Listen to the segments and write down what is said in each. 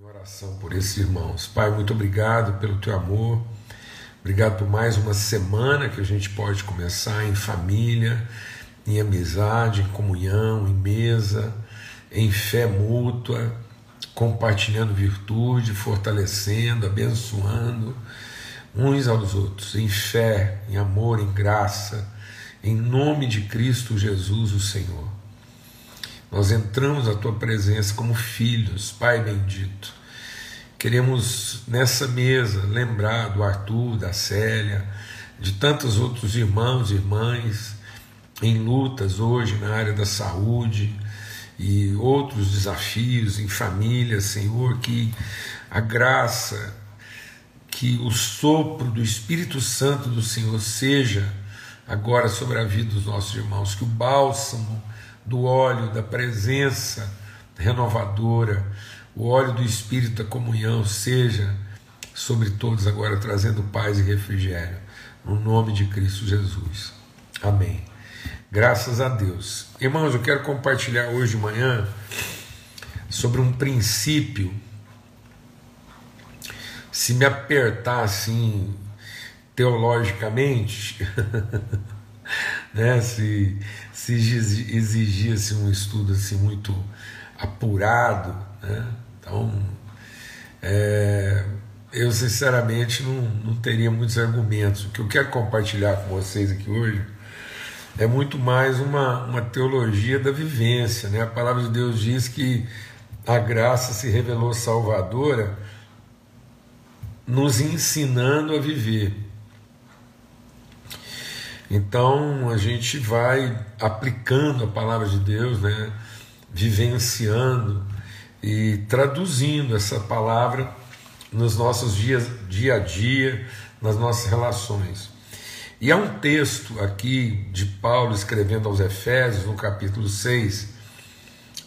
Em oração por esses irmãos. Pai, muito obrigado pelo teu amor. Obrigado por mais uma semana que a gente pode começar em família, em amizade, em comunhão, em mesa, em fé mútua, compartilhando virtude, fortalecendo, abençoando uns aos outros, em fé, em amor, em graça, em nome de Cristo Jesus, o Senhor. Nós entramos à tua presença como filhos, Pai bendito. Queremos nessa mesa lembrar do Arthur, da Célia, de tantos outros irmãos e irmãs em lutas hoje na área da saúde e outros desafios em família, Senhor, que a graça, que o sopro do Espírito Santo do Senhor seja agora sobre a vida dos nossos irmãos, que o bálsamo do óleo da presença renovadora, o óleo do Espírito da comunhão seja sobre todos agora, trazendo paz e refrigério, no nome de Cristo Jesus. Amém. Graças a Deus. Irmãos, eu quero compartilhar hoje de manhã sobre um princípio. Se me apertar assim, teologicamente, né, se, se exigisse um estudo assim muito apurado, né, então é, eu sinceramente não, não teria muitos argumentos. O que eu quero compartilhar com vocês aqui hoje é muito mais uma, uma teologia da vivência. Né? A palavra de Deus diz que a graça se revelou salvadora, nos ensinando a viver. Então a gente vai aplicando a palavra de Deus, né? vivenciando e traduzindo essa palavra nos nossos dias, dia a dia, nas nossas relações. E há um texto aqui de Paulo escrevendo aos Efésios, no capítulo 6.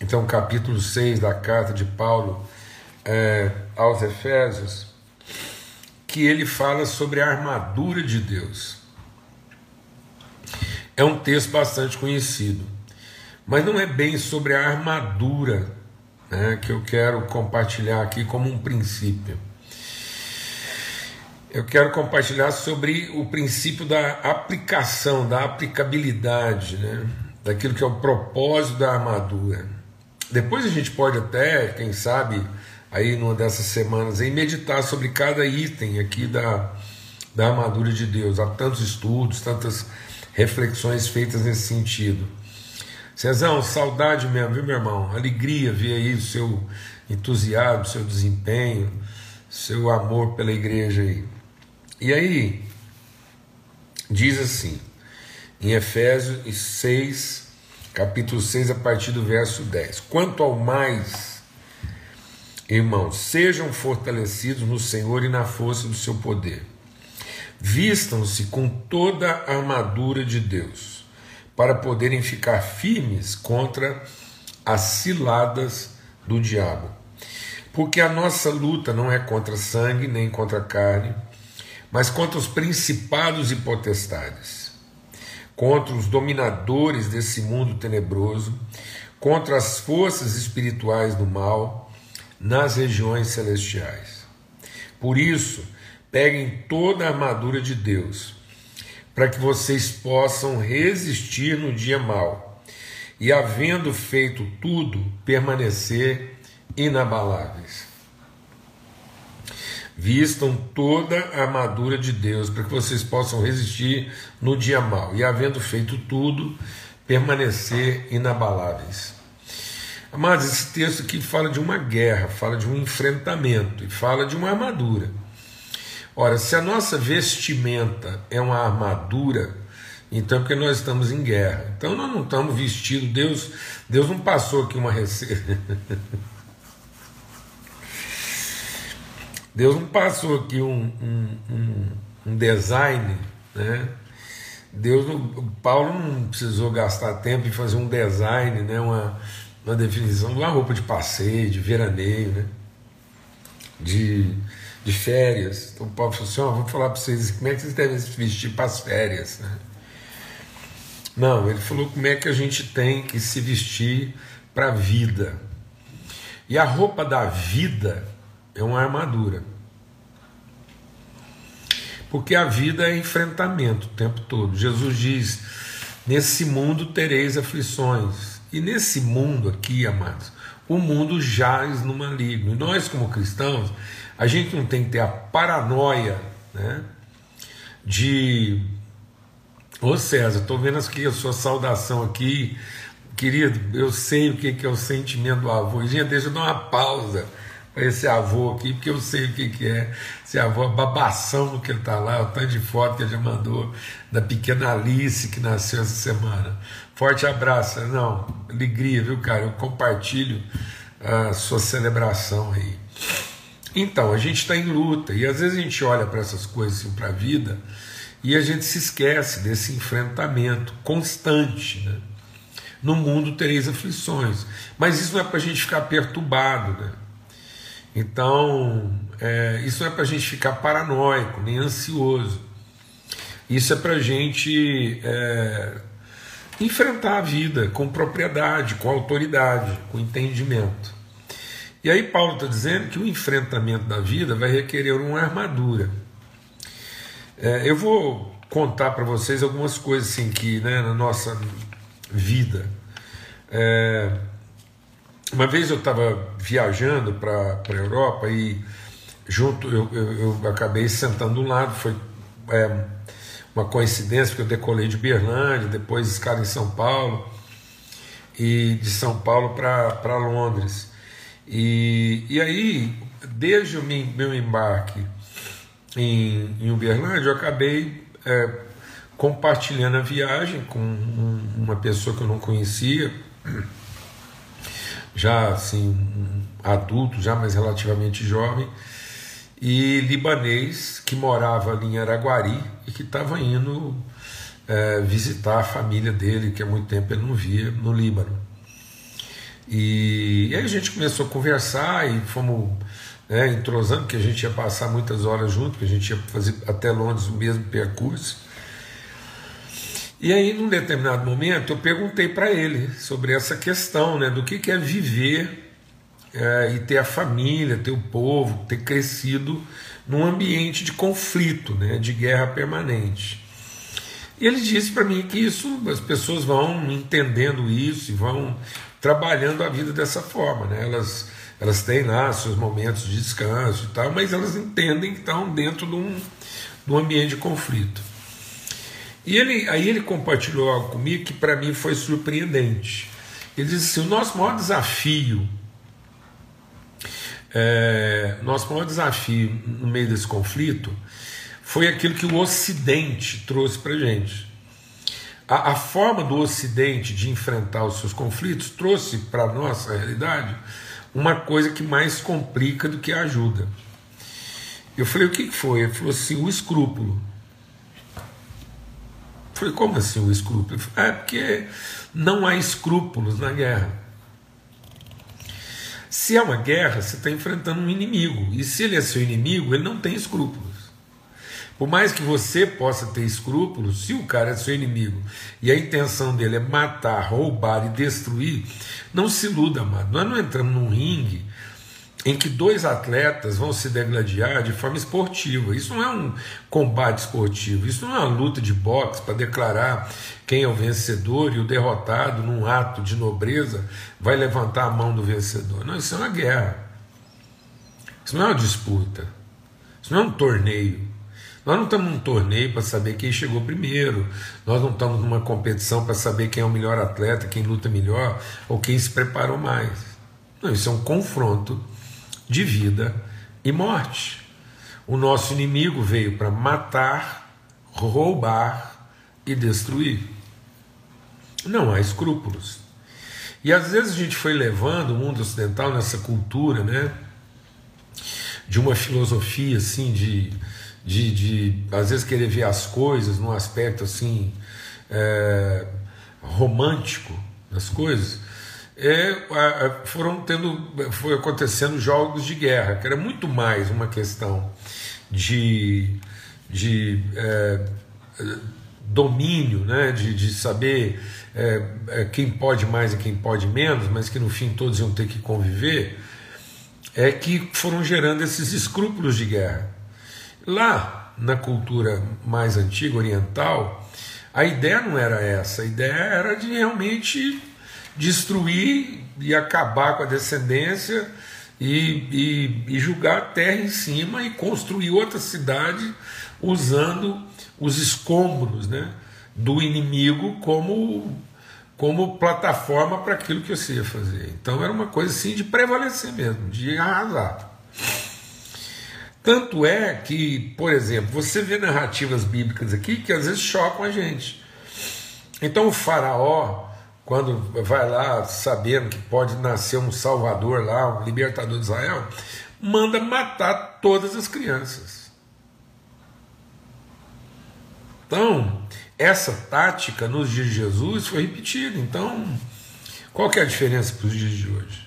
Então, capítulo 6 da carta de Paulo é, aos Efésios, que ele fala sobre a armadura de Deus. É um texto bastante conhecido, mas não é bem sobre a armadura né, que eu quero compartilhar aqui como um princípio. Eu quero compartilhar sobre o princípio da aplicação, da aplicabilidade, né, daquilo que é o propósito da armadura. Depois a gente pode até, quem sabe, aí numa dessas semanas, aí, meditar sobre cada item aqui da, da armadura de Deus. Há tantos estudos, tantas reflexões feitas nesse sentido. Cezão, saudade mesmo, viu, meu irmão? Alegria ver aí o seu entusiasmo, seu desempenho, seu amor pela igreja aí. E aí, diz assim, em Efésios 6, capítulo 6, a partir do verso 10: Quanto ao mais, irmãos, sejam fortalecidos no Senhor e na força do seu poder Vistam-se com toda a armadura de Deus, para poderem ficar firmes contra as ciladas do diabo. Porque a nossa luta não é contra sangue nem contra carne, mas contra os principados e potestades, contra os dominadores desse mundo tenebroso, contra as forças espirituais do mal nas regiões celestiais. Por isso, Peguem toda a armadura de Deus, para que vocês possam resistir no dia mau e, havendo feito tudo, permanecer inabaláveis. Vistam toda a armadura de Deus para que vocês possam resistir no dia mau e, havendo feito tudo, permanecer inabaláveis. Mas esse texto aqui fala de uma guerra, fala de um enfrentamento e fala de uma armadura. Ora, se a nossa vestimenta é uma armadura, então é porque nós estamos em guerra. Então nós não estamos vestidos, Deus, Deus não passou aqui uma receita. Deus não passou aqui um, um, um, um design, né? Deus, Paulo não precisou gastar tempo em fazer um design, né? uma, uma definição de uma roupa de passeio, de veraneio, né? de de férias. Então o Paulo falou assim: oh, vamos falar para vocês como é que vocês devem se vestir para as férias. Né? Não, ele falou como é que a gente tem que se vestir para a vida. E a roupa da vida é uma armadura. Porque a vida é enfrentamento o tempo todo. Jesus diz: Nesse mundo tereis aflições. E nesse mundo aqui, amados, o mundo jaz no maligno. E nós, como cristãos, a gente não tem que ter a paranoia né, de. Ô César, estou vendo aqui a sua saudação aqui. Querido, eu sei o que é o sentimento do avô. Gente, deixa eu dar uma pausa para esse avô aqui, porque eu sei o que, que é. Esse avô, a babação que ele está lá, o tanto de foto que ele já mandou da pequena Alice que nasceu essa semana. Forte abraço. Não, alegria, viu, cara? Eu compartilho a sua celebração aí. Então, a gente está em luta e às vezes a gente olha para essas coisas assim, para a vida e a gente se esquece desse enfrentamento constante. Né? No mundo tereis aflições, mas isso não é para a gente ficar perturbado. Né? Então, é, isso não é para a gente ficar paranoico nem ansioso. Isso é para a gente é, enfrentar a vida com propriedade, com autoridade, com entendimento. E aí Paulo está dizendo que o enfrentamento da vida vai requerer uma armadura. É, eu vou contar para vocês algumas coisas assim que né, na nossa vida. É, uma vez eu estava viajando para a Europa e junto eu, eu, eu, acabei sentando um lado, foi é, uma coincidência, porque eu decolei de Berlândia, depois escala em São Paulo, e de São Paulo para Londres. E, e aí, desde o meu embarque em, em Uberlândia, eu acabei é, compartilhando a viagem com um, uma pessoa que eu não conhecia, já assim, adulto, já mais relativamente jovem, e libanês que morava ali em Araguari e que estava indo é, visitar a família dele, que há muito tempo ele não via, no Líbano. E, e aí a gente começou a conversar e fomos né, entrosando, que a gente ia passar muitas horas junto, que a gente ia fazer até Londres o mesmo percurso. E aí, num determinado momento, eu perguntei para ele sobre essa questão né, do que, que é viver é, e ter a família, ter o povo, ter crescido num ambiente de conflito, né, de guerra permanente. E ele disse para mim que isso, as pessoas vão entendendo isso e vão trabalhando a vida dessa forma, né? Elas, elas têm lá seus momentos de descanso e tal, mas elas entendem que estão dentro de um, de um ambiente de conflito. E ele, aí ele compartilhou algo comigo que para mim foi surpreendente. Ele disse assim: o nosso maior desafio, é, nosso maior desafio no meio desse conflito foi aquilo que o Ocidente trouxe para gente. A, a, forma do Ocidente de enfrentar os seus conflitos trouxe para a nossa realidade uma coisa que mais complica do que ajuda. Eu falei: o que foi? Ele falou assim: o escrúpulo. Eu falei: como assim o escrúpulo? Falei, é porque não há escrúpulos na guerra. Se é uma guerra, você está enfrentando um inimigo. E se ele é seu inimigo, ele não tem escrúpulos. Por mais que você possa ter escrúpulos, se o cara é seu inimigo e a intenção dele é matar, roubar e destruir, não se iluda, amado. Nós não entramos num ringue em que dois atletas vão se degladiar de forma esportiva. Isso não é um combate esportivo, isso não é uma luta de boxe para declarar quem é o vencedor e o derrotado, num ato de nobreza, vai levantar a mão do vencedor. Não, isso é uma guerra. Isso não é uma disputa. Isso não é um torneio. Nós não estamos num torneio para saber quem chegou primeiro, nós não estamos numa competição para saber quem é o melhor atleta, quem luta melhor ou quem se preparou mais. Não, isso é um confronto de vida e morte. O nosso inimigo veio para matar, roubar e destruir. Não há escrúpulos. E às vezes a gente foi levando o mundo ocidental nessa cultura, né? De uma filosofia assim de de, de às vezes querer ver as coisas num aspecto assim é, romântico das coisas, é, foram tendo, foi acontecendo jogos de guerra, que era muito mais uma questão de, de é, domínio, né, de, de saber é, é quem pode mais e quem pode menos, mas que no fim todos iam ter que conviver é que foram gerando esses escrúpulos de guerra. Lá, na cultura mais antiga, oriental, a ideia não era essa, a ideia era de realmente destruir e acabar com a descendência e, e, e julgar a terra em cima e construir outra cidade usando os escombros né, do inimigo como, como plataforma para aquilo que você ia fazer. Então era uma coisa assim de prevalecer mesmo, de arrasar. Tanto é que, por exemplo, você vê narrativas bíblicas aqui que às vezes chocam a gente. Então o faraó, quando vai lá sabendo que pode nascer um salvador lá, um libertador de Israel, manda matar todas as crianças. Então, essa tática nos dias de Jesus foi repetida. Então, qual que é a diferença para os dias de hoje?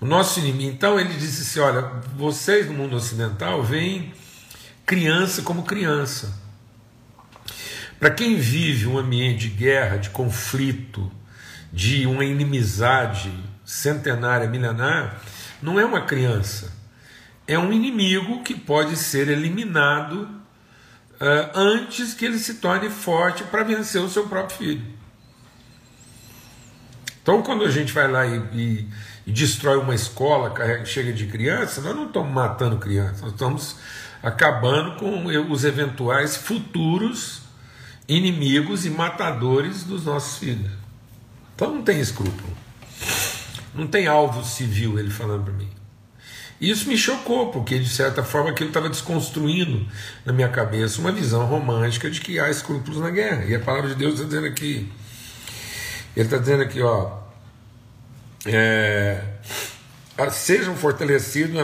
O nosso inimigo, então ele disse assim: olha, vocês no mundo ocidental veem criança como criança. Para quem vive um ambiente de guerra, de conflito, de uma inimizade centenária, milenar, não é uma criança, é um inimigo que pode ser eliminado uh, antes que ele se torne forte para vencer o seu próprio filho. Então, quando a gente vai lá e, e, e destrói uma escola, chega de criança, nós não estamos matando crianças, nós estamos acabando com os eventuais futuros inimigos e matadores dos nossos filhos. Então não tem escrúpulo. Não tem alvo civil, ele falando para mim. Isso me chocou, porque de certa forma aquilo estava desconstruindo na minha cabeça uma visão romântica de que há escrúpulos na guerra. E a palavra de Deus está dizendo aqui, ele está dizendo aqui, ó. É, sejam fortalecidos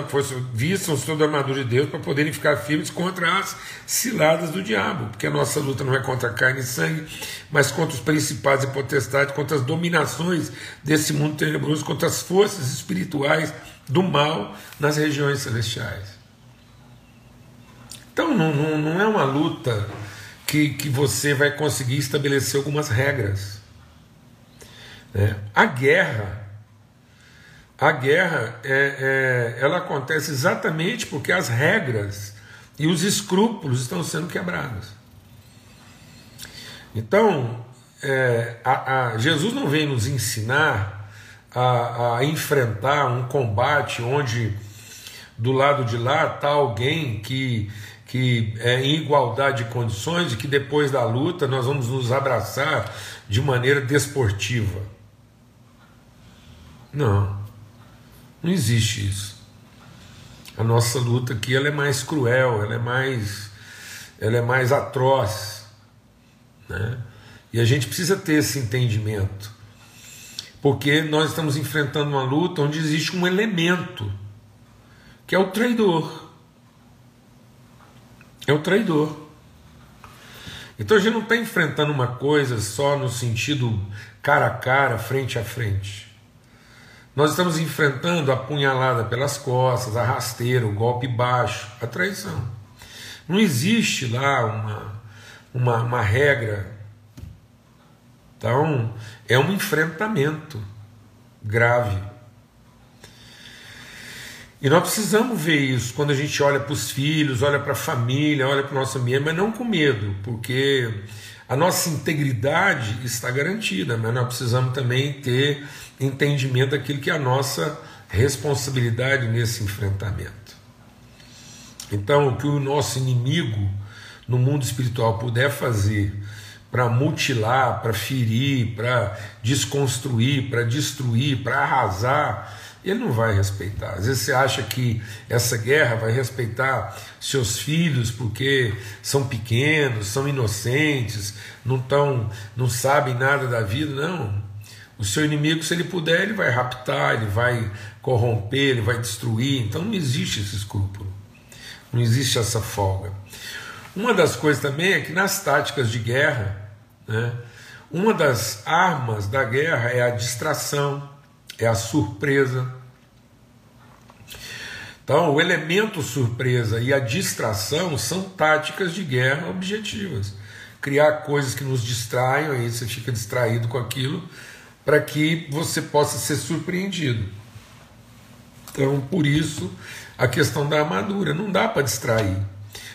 vistam toda a armadura de Deus para poderem ficar firmes contra as ciladas do diabo, porque a nossa luta não é contra carne e sangue, mas contra os principados e potestades, contra as dominações desse mundo tenebroso, contra as forças espirituais do mal nas regiões celestiais. Então não, não, não é uma luta que, que você vai conseguir estabelecer algumas regras. É, a guerra, a guerra, é, é, ela acontece exatamente porque as regras e os escrúpulos estão sendo quebrados. Então, é, a, a, Jesus não vem nos ensinar a, a, enfrentar um combate onde do lado de lá está alguém que, que é em igualdade de condições e que depois da luta nós vamos nos abraçar de maneira desportiva. Não, não existe isso. A nossa luta aqui ela é mais cruel, ela é mais, ela é mais atroz, né? E a gente precisa ter esse entendimento, porque nós estamos enfrentando uma luta onde existe um elemento que é o traidor. É o traidor. Então a gente não está enfrentando uma coisa só no sentido cara a cara, frente a frente. Nós estamos enfrentando a punhalada pelas costas, a rasteira, o golpe baixo, a traição. Não existe lá uma, uma, uma regra. Então, é um enfrentamento grave. E nós precisamos ver isso quando a gente olha para os filhos, olha para a família, olha para o nosso ambiente, mas não com medo, porque a nossa integridade está garantida, mas nós precisamos também ter entendimento daquilo que é a nossa responsabilidade nesse enfrentamento. Então, o que o nosso inimigo no mundo espiritual puder fazer para mutilar, para ferir, para desconstruir, para destruir, para arrasar, ele não vai respeitar. Às vezes você acha que essa guerra vai respeitar seus filhos porque são pequenos, são inocentes, não tão, não sabem nada da vida. Não. O seu inimigo, se ele puder, ele vai raptar, ele vai corromper, ele vai destruir. Então não existe esse escrúpulo. Não existe essa folga. Uma das coisas também é que nas táticas de guerra, né, uma das armas da guerra é a distração, é a surpresa. Então, o elemento surpresa e a distração são táticas de guerra objetivas. Criar coisas que nos distraiam, aí você fica distraído com aquilo, para que você possa ser surpreendido. Então, por isso, a questão da armadura. Não dá para distrair.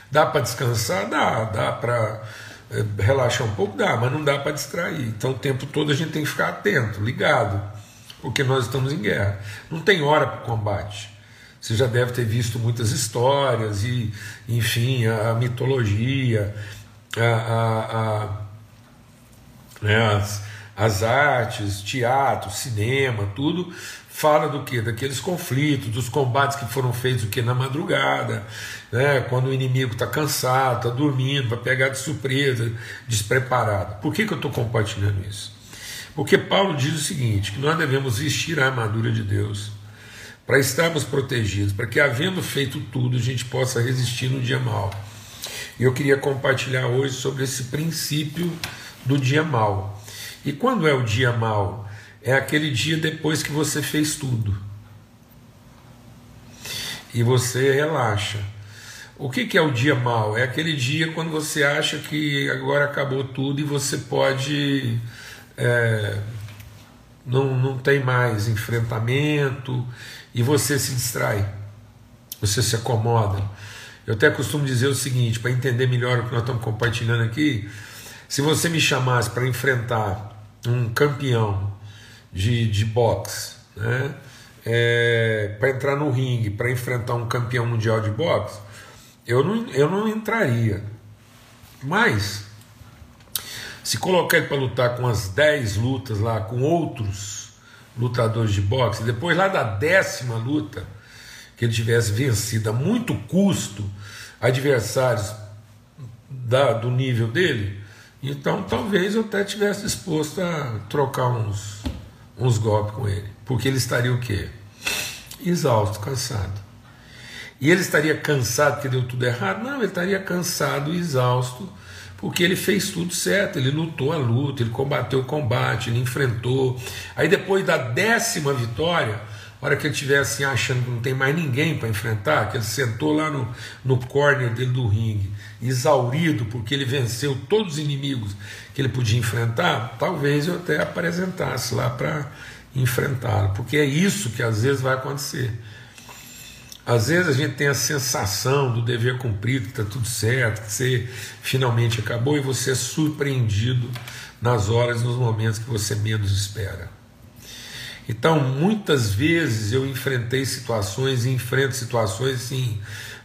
Dá para descansar? Dá. Dá para é, relaxar um pouco? Dá, mas não dá para distrair. Então, o tempo todo a gente tem que ficar atento, ligado, porque nós estamos em guerra. Não tem hora para o combate. Você já deve ter visto muitas histórias e, enfim, a, a mitologia, a, a, a né, as, as artes, teatro, cinema, tudo fala do que? Daqueles conflitos, dos combates que foram feitos o que na madrugada, né? quando o inimigo está cansado, está dormindo, vai pegar de surpresa, despreparado. Por que, que eu estou compartilhando isso? Porque Paulo diz o seguinte: que nós devemos vestir a armadura de Deus para estarmos protegidos, para que, havendo feito tudo, a gente possa resistir no dia mal. E eu queria compartilhar hoje sobre esse princípio do dia mal. E quando é o dia mal? é aquele dia depois que você fez tudo. E você relaxa. O que, que é o dia mal? É aquele dia quando você acha que agora acabou tudo e você pode. É, não, não tem mais enfrentamento e você se distrai, você se acomoda. Eu até costumo dizer o seguinte, para entender melhor o que nós estamos compartilhando aqui: se você me chamasse para enfrentar um campeão de, de boxe, né? É, para entrar no ringue, para enfrentar um campeão mundial de boxe, eu não, eu não entraria. Mas, se colocar ele para lutar com as 10 lutas lá, com outros lutadores de boxe, depois lá da décima luta, que ele tivesse vencido a muito custo adversários da, do nível dele, então talvez eu até tivesse disposto a trocar uns uns golpes com ele. Porque ele estaria o quê? Exausto, cansado. E ele estaria cansado porque deu tudo errado? Não, ele estaria cansado exausto porque ele fez tudo certo, ele lutou a luta, ele combateu o combate, ele enfrentou. Aí depois da décima vitória, hora que ele estiver assim achando que não tem mais ninguém para enfrentar, que ele sentou lá no, no corner dele do ringue, exaurido porque ele venceu todos os inimigos que ele podia enfrentar, talvez eu até apresentasse lá para enfrentá-lo, porque é isso que às vezes vai acontecer. Às vezes a gente tem a sensação do dever cumprido, que está tudo certo, que você finalmente acabou e você é surpreendido nas horas, nos momentos que você menos espera. Então, muitas vezes eu enfrentei situações e enfrento situações assim,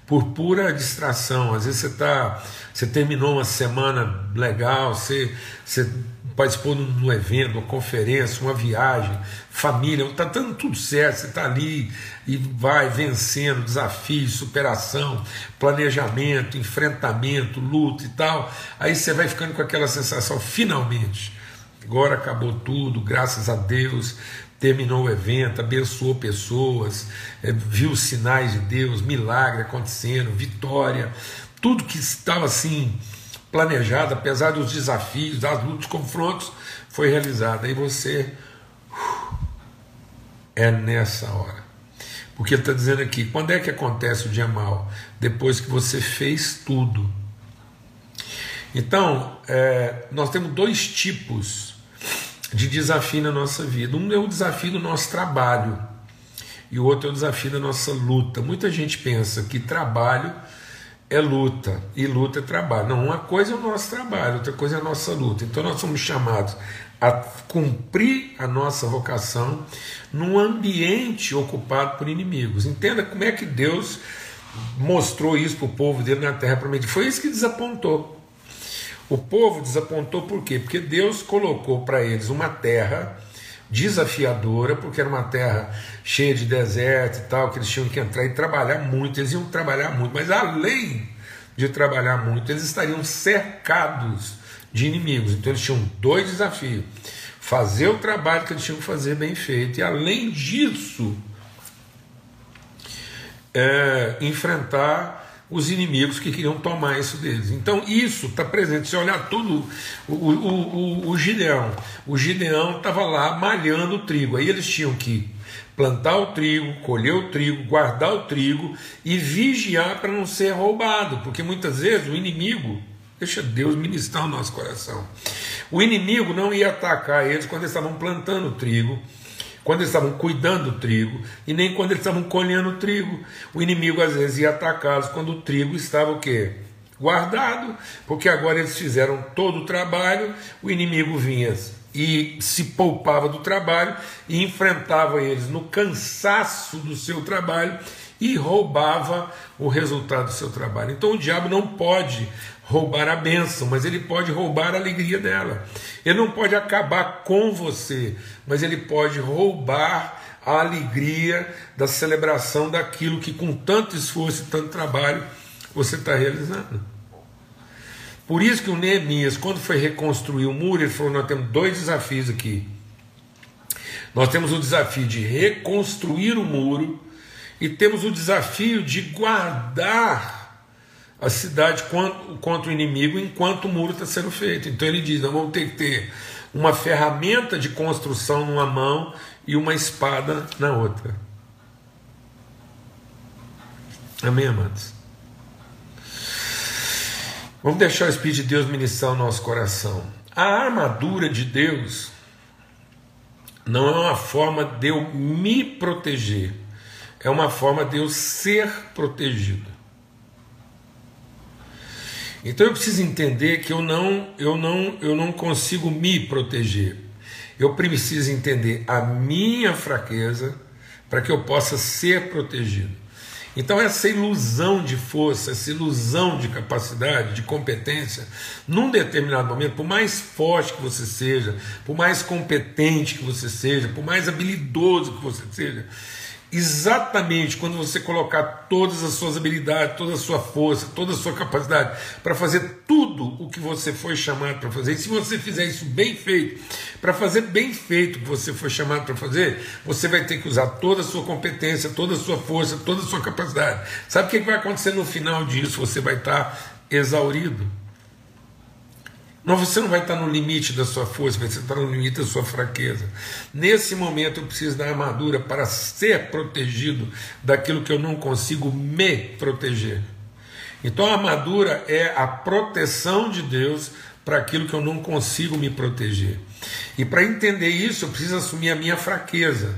por pura distração. Às vezes você está você terminou uma semana legal, você, você participou de um evento, uma conferência, uma viagem, família, está dando tudo certo, você está ali e vai vencendo desafios, superação, planejamento, enfrentamento, luta e tal. Aí você vai ficando com aquela sensação, finalmente, agora acabou tudo, graças a Deus, terminou o evento, abençoou pessoas, é, viu sinais de Deus, milagre acontecendo, vitória tudo que estava assim planejado, apesar dos desafios, das lutas, confrontos, foi realizado. Aí você uh, é nessa hora. Porque ele está dizendo aqui: quando é que acontece o dia mal? Depois que você fez tudo. Então, é, nós temos dois tipos de desafio na nossa vida. Um é o desafio do nosso trabalho, e o outro é o desafio da nossa luta. Muita gente pensa que trabalho é luta, e luta é trabalho. Não, uma coisa é o nosso trabalho, outra coisa é a nossa luta. Então nós somos chamados a cumprir a nossa vocação num ambiente ocupado por inimigos. Entenda como é que Deus mostrou isso para o povo dele na terra prometida. Foi isso que desapontou. O povo desapontou por quê? Porque Deus colocou para eles uma terra desafiadora, porque era uma terra cheia de deserto e tal, que eles tinham que entrar e trabalhar muito, eles iam trabalhar muito, mas além de trabalhar muito, eles estariam cercados de inimigos. Então eles tinham dois desafios: fazer o trabalho que eles tinham que fazer bem feito, e além disso, é, enfrentar os inimigos que queriam tomar isso deles. Então isso está presente. Se olhar tudo, o, o, o, o Gideão, o Gideão estava lá malhando o trigo. Aí eles tinham que plantar o trigo, colher o trigo, guardar o trigo e vigiar para não ser roubado, porque muitas vezes o inimigo, deixa Deus ministrar o nosso coração. O inimigo não ia atacar eles quando eles estavam plantando trigo, quando eles estavam cuidando do trigo e nem quando eles estavam colhendo o trigo. O inimigo às vezes ia atacá-los quando o trigo estava o quê? Guardado, porque agora eles fizeram todo o trabalho, o inimigo vinha e se poupava do trabalho e enfrentava eles no cansaço do seu trabalho e roubava o resultado do seu trabalho. Então o diabo não pode roubar a bênção, mas ele pode roubar a alegria dela. Ele não pode acabar com você, mas ele pode roubar a alegria da celebração daquilo que com tanto esforço e tanto trabalho você está realizando. Por isso que o Neemias, quando foi reconstruir o muro, ele falou: Nós temos dois desafios aqui. Nós temos o desafio de reconstruir o muro e temos o desafio de guardar a cidade contra o inimigo enquanto o muro está sendo feito. Então ele diz: nós vamos ter que ter uma ferramenta de construção numa mão e uma espada na outra. Amém, amados? Vamos deixar o Espírito de Deus ministrar o nosso coração. A armadura de Deus não é uma forma de eu me proteger, é uma forma de eu ser protegido. Então eu preciso entender que eu não, eu não, eu não consigo me proteger. Eu preciso entender a minha fraqueza para que eu possa ser protegido. Então, essa ilusão de força, essa ilusão de capacidade, de competência, num determinado momento, por mais forte que você seja, por mais competente que você seja, por mais habilidoso que você seja, exatamente quando você colocar todas as suas habilidades, toda a sua força, toda a sua capacidade para fazer tudo o que você foi chamado para fazer. E se você fizer isso bem feito, para fazer bem feito o que você foi chamado para fazer, você vai ter que usar toda a sua competência, toda a sua força, toda a sua capacidade. Sabe o que vai acontecer no final disso? Você vai estar exaurido. Não, você não vai estar no limite da sua força, você está no limite da sua fraqueza. Nesse momento eu preciso da armadura para ser protegido daquilo que eu não consigo me proteger. Então a armadura é a proteção de Deus para aquilo que eu não consigo me proteger. E para entender isso, eu preciso assumir a minha fraqueza.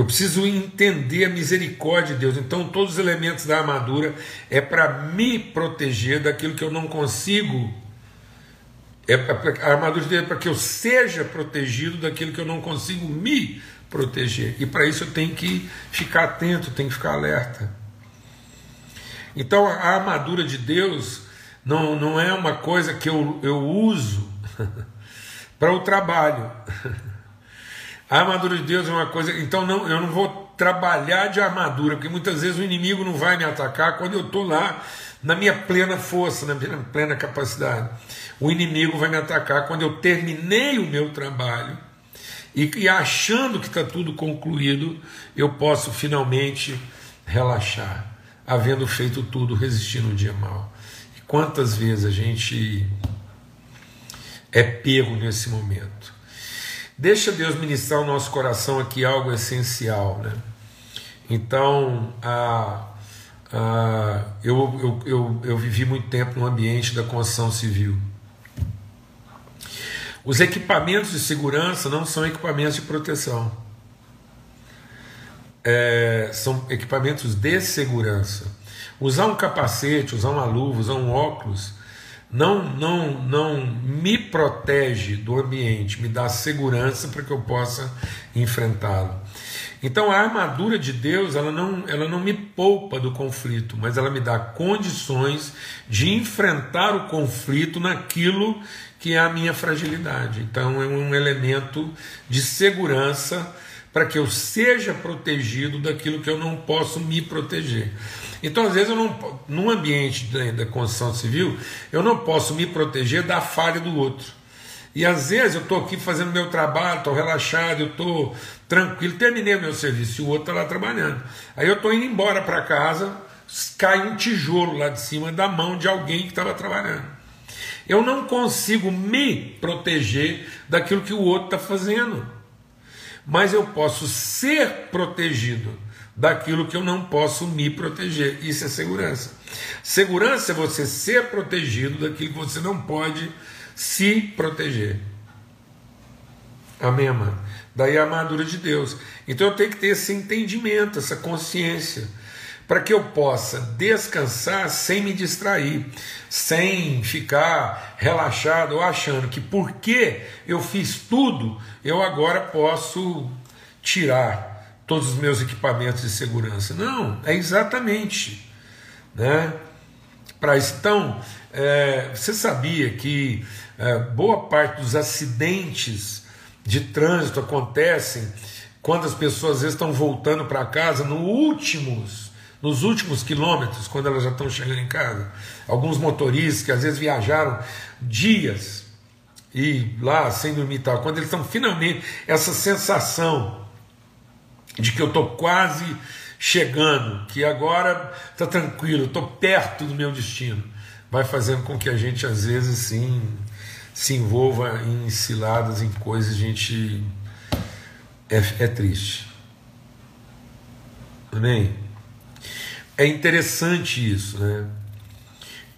Eu preciso entender a misericórdia de Deus. Então, todos os elementos da armadura é para me proteger daquilo que eu não consigo. É a armadura de Deus é para que eu seja protegido daquilo que eu não consigo me proteger. E para isso eu tenho que ficar atento, tenho que ficar alerta. Então, a armadura de Deus não, não é uma coisa que eu, eu uso para o trabalho. A armadura de Deus é uma coisa. Então não, eu não vou trabalhar de armadura, porque muitas vezes o inimigo não vai me atacar quando eu estou lá na minha plena força, na minha plena capacidade. O inimigo vai me atacar quando eu terminei o meu trabalho e, e achando que está tudo concluído, eu posso finalmente relaxar, havendo feito tudo, resistir no dia mal. E quantas vezes a gente é pego nesse momento? Deixa Deus ministrar o nosso coração aqui algo essencial, né? Então, a, a, eu, eu, eu, eu vivi muito tempo no ambiente da construção civil. Os equipamentos de segurança não são equipamentos de proteção. É, são equipamentos de segurança. Usar um capacete, usar uma luva, usar um óculos não, não, não me protege do ambiente, me dá segurança para que eu possa enfrentá-lo. Então a armadura de Deus, ela não, ela não me poupa do conflito, mas ela me dá condições de enfrentar o conflito naquilo que é a minha fragilidade. Então é um elemento de segurança para que eu seja protegido daquilo que eu não posso me proteger. Então, às vezes, eu não, num ambiente da, construção civil, eu não posso me proteger da falha do outro. E às vezes eu estou aqui fazendo meu trabalho, estou relaxado, eu estou tranquilo, terminei meu serviço e o outro está lá trabalhando. Aí eu estou indo embora para casa, cai um tijolo lá de cima da mão de alguém que estava trabalhando. Eu não consigo me proteger daquilo que o outro está fazendo, mas eu posso ser protegido daquilo que eu não posso me proteger. Isso é segurança. Segurança é você ser protegido daquilo que você não pode se proteger. Amém, amado? Daí a armadura de Deus. Então eu tenho que ter esse entendimento, essa consciência, para que eu possa descansar sem me distrair, sem ficar relaxado ou achando que porque eu fiz tudo, eu agora posso tirar todos os meus equipamentos de segurança. Não, é exatamente. Né? Para então, é, você sabia que é, boa parte dos acidentes de trânsito acontecem quando as pessoas às vezes estão voltando para casa no últimos, nos últimos quilômetros, quando elas já estão chegando em casa. Alguns motoristas que às vezes viajaram dias e lá sem dormir tal, quando eles estão finalmente, essa sensação de que eu estou quase chegando, que agora está tranquilo, estou perto do meu destino, vai fazendo com que a gente às vezes sim se envolva em ciladas, em coisas, a gente é, é triste. Amém? É interessante isso, né?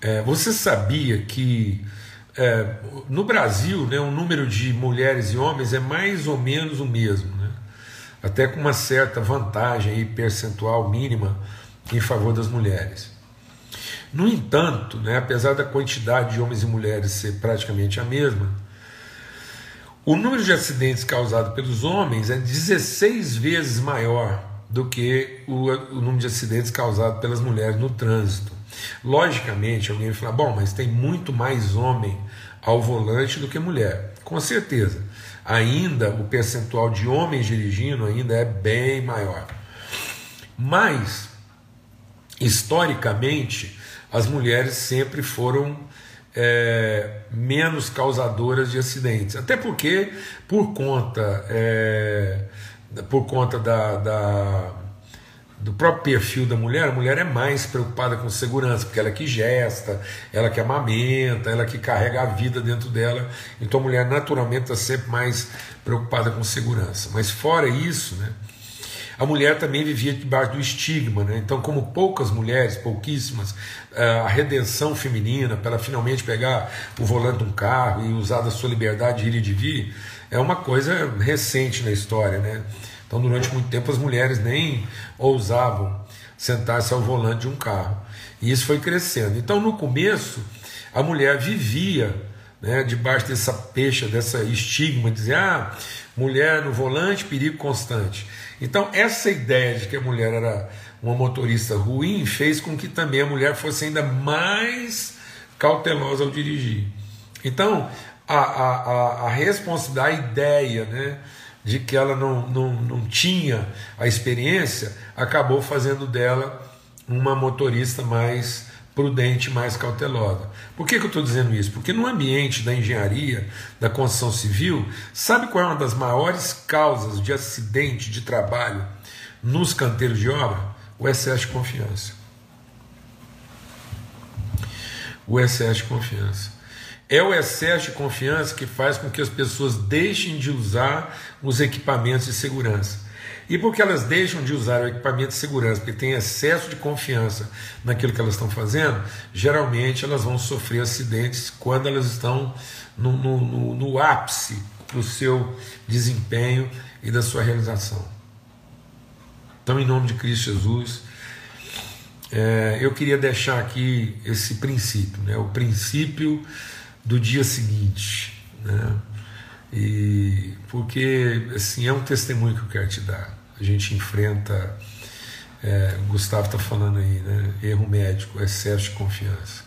É, você sabia que é, no Brasil né, o número de mulheres e homens é mais ou menos o mesmo, né? até com uma certa vantagem aí, percentual mínima em favor das mulheres. No entanto, né, apesar da quantidade de homens e mulheres ser praticamente a mesma, o número de acidentes causados pelos homens é 16 vezes maior do que o, o número de acidentes causados pelas mulheres no trânsito. Logicamente, alguém vai falar: bom, mas tem muito mais homem ao volante do que mulher. Com certeza. Ainda o percentual de homens dirigindo ainda é bem maior. Mas, historicamente, as mulheres sempre foram é, menos causadoras de acidentes. Até porque, por conta, é, por conta da, da, do próprio perfil da mulher, a mulher é mais preocupada com segurança, porque ela é que gesta, ela que amamenta, ela que carrega a vida dentro dela. Então a mulher naturalmente está sempre mais preocupada com segurança. Mas fora isso, né? a mulher também vivia debaixo do estigma. Né? Então, como poucas mulheres, pouquíssimas, eh, a redenção feminina, para ela finalmente pegar o volante de um carro e usar da sua liberdade de ir e de vir, é uma coisa recente na história. Né? Então, durante muito tempo, as mulheres nem ousavam sentar-se ao volante de um carro. E isso foi crescendo. Então, no começo, a mulher vivia né, debaixo dessa pecha, dessa estigma, dizer, ah, mulher no volante, perigo constante. Então, essa ideia de que a mulher era uma motorista ruim fez com que também a mulher fosse ainda mais cautelosa ao dirigir. Então, a, a, a, responsabilidade, a ideia né, de que ela não, não, não tinha a experiência, acabou fazendo dela uma motorista mais prudente, mais cautelosa. Por que, que eu estou dizendo isso? Porque no ambiente da engenharia, da construção civil, sabe qual é uma das maiores causas de acidente de trabalho nos canteiros de obra? O excesso de confiança. O excesso de confiança. É o excesso de confiança que faz com que as pessoas deixem de usar os equipamentos de segurança. E porque elas deixam de usar o equipamento de segurança, porque tem excesso de confiança naquilo que elas estão fazendo, geralmente elas vão sofrer acidentes quando elas estão no, no, no, no ápice do seu desempenho e da sua realização. Então, em nome de Cristo Jesus, é, eu queria deixar aqui esse princípio, né, o princípio do dia seguinte. Né, e porque assim é um testemunho que eu quero te dar. A gente enfrenta, é, o Gustavo está falando aí, né? Erro médico, excesso de confiança.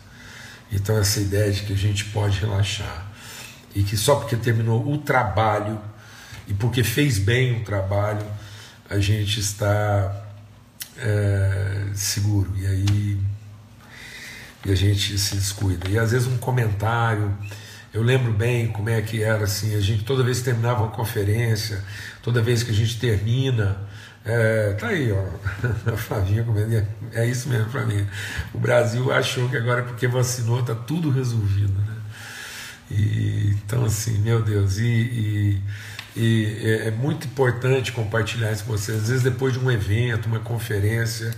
Então essa ideia de que a gente pode relaxar e que só porque terminou o trabalho e porque fez bem o trabalho a gente está é, seguro e aí e a gente se descuida. E às vezes um comentário eu lembro bem como é que era assim, a gente toda vez que terminava uma conferência, toda vez que a gente termina, é, tá aí, ó, a Flavinha comendo, é, é isso mesmo para mim. O Brasil achou que agora porque vacinou tá tudo resolvido, né? E, então assim, meu Deus, e, e, e é, é muito importante compartilhar isso com vocês. Às vezes depois de um evento, uma conferência,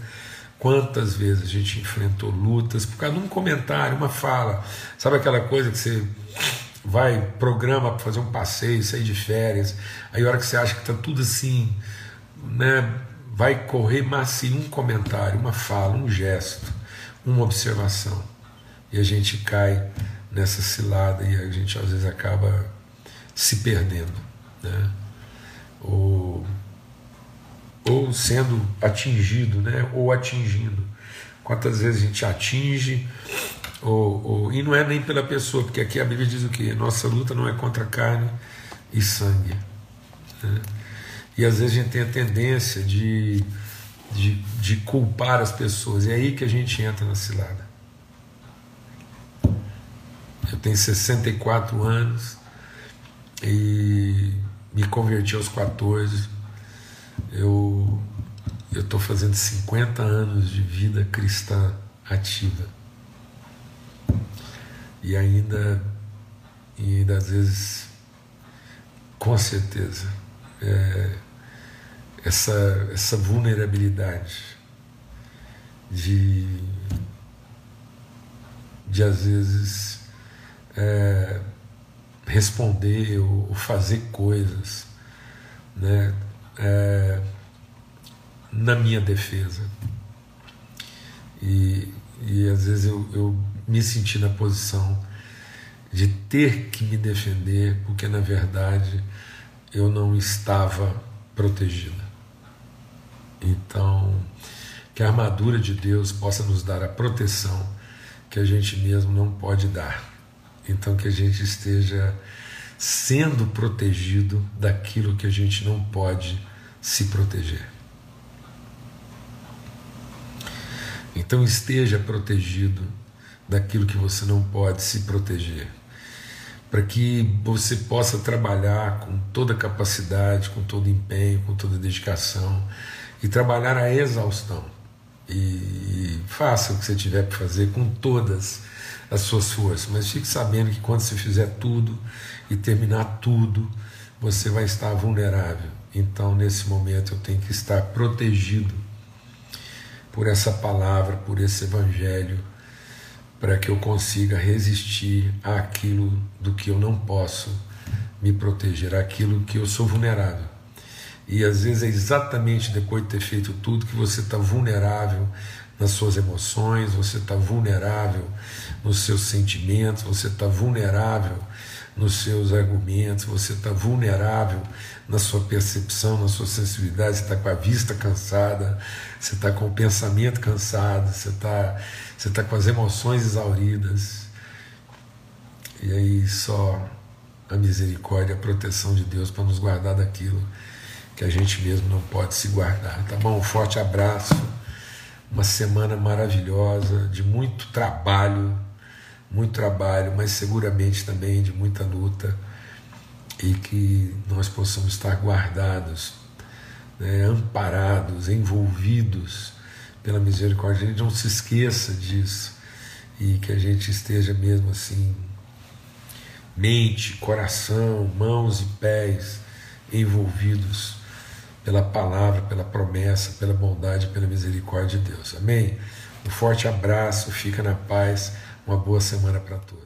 Quantas vezes a gente enfrentou lutas por causa de um comentário, uma fala, sabe aquela coisa que você vai, programa para fazer um passeio, sair de férias, aí a hora que você acha que está tudo assim, né, vai correr, mas se um comentário, uma fala, um gesto, uma observação, e a gente cai nessa cilada e a gente às vezes acaba se perdendo, né? ou, ou sendo atingido, né? ou atingindo. Quantas vezes a gente atinge, ou, ou, e não é nem pela pessoa, porque aqui a Bíblia diz o que? Nossa luta não é contra carne e sangue. Né? E às vezes a gente tem a tendência de, de, de culpar as pessoas, e é aí que a gente entra na cilada. Eu tenho 64 anos e me converti aos 14. Eu estou fazendo 50 anos de vida cristã ativa. E ainda, e ainda às vezes, com certeza, é, essa, essa vulnerabilidade de, de às vezes é, responder ou, fazer coisas né, é, na minha defesa. E, e às vezes eu, eu me senti na posição de ter que me defender, porque na verdade eu não estava protegida. Então, que a armadura de Deus possa nos dar a proteção que a gente mesmo não pode dar. Então, que a gente esteja sendo protegido daquilo que a gente não pode se proteger. Então, esteja protegido daquilo que você não pode se proteger, para que você possa trabalhar com toda capacidade, com todo empenho, com toda dedicação e trabalhar a exaustão. E faça o que você tiver para fazer com todas as suas forças, mas fique sabendo que quando você fizer tudo e terminar tudo, você vai estar vulnerável. Então, nesse momento, eu tenho que estar protegido por essa palavra, por esse evangelho, para que eu consiga resistir àquilo do que eu não posso me proteger, àquilo que eu sou vulnerável. E às vezes é exatamente depois de ter feito tudo que você está vulnerável nas suas emoções, você está vulnerável nos seus sentimentos, você está vulnerável nos seus argumentos, você está vulnerável na sua percepção, na sua sensibilidade, você está com a vista cansada, você está com o pensamento cansado, você está você tá com as emoções exauridas. E aí só a misericórdia, a proteção de Deus para nos guardar daquilo que a gente mesmo não pode se guardar. Tá bom? Um forte abraço uma semana maravilhosa, de muito trabalho, muito trabalho, mas seguramente também de muita luta, e que nós possamos estar guardados, né, amparados, envolvidos pela misericórdia. A gente não se esqueça disso e que a gente esteja mesmo assim, mente, coração, mãos e pés envolvidos pela palavra, pela promessa, pela bondade, pela misericórdia de Deus. Amém? Um forte abraço, fica na paz, uma boa semana para todos.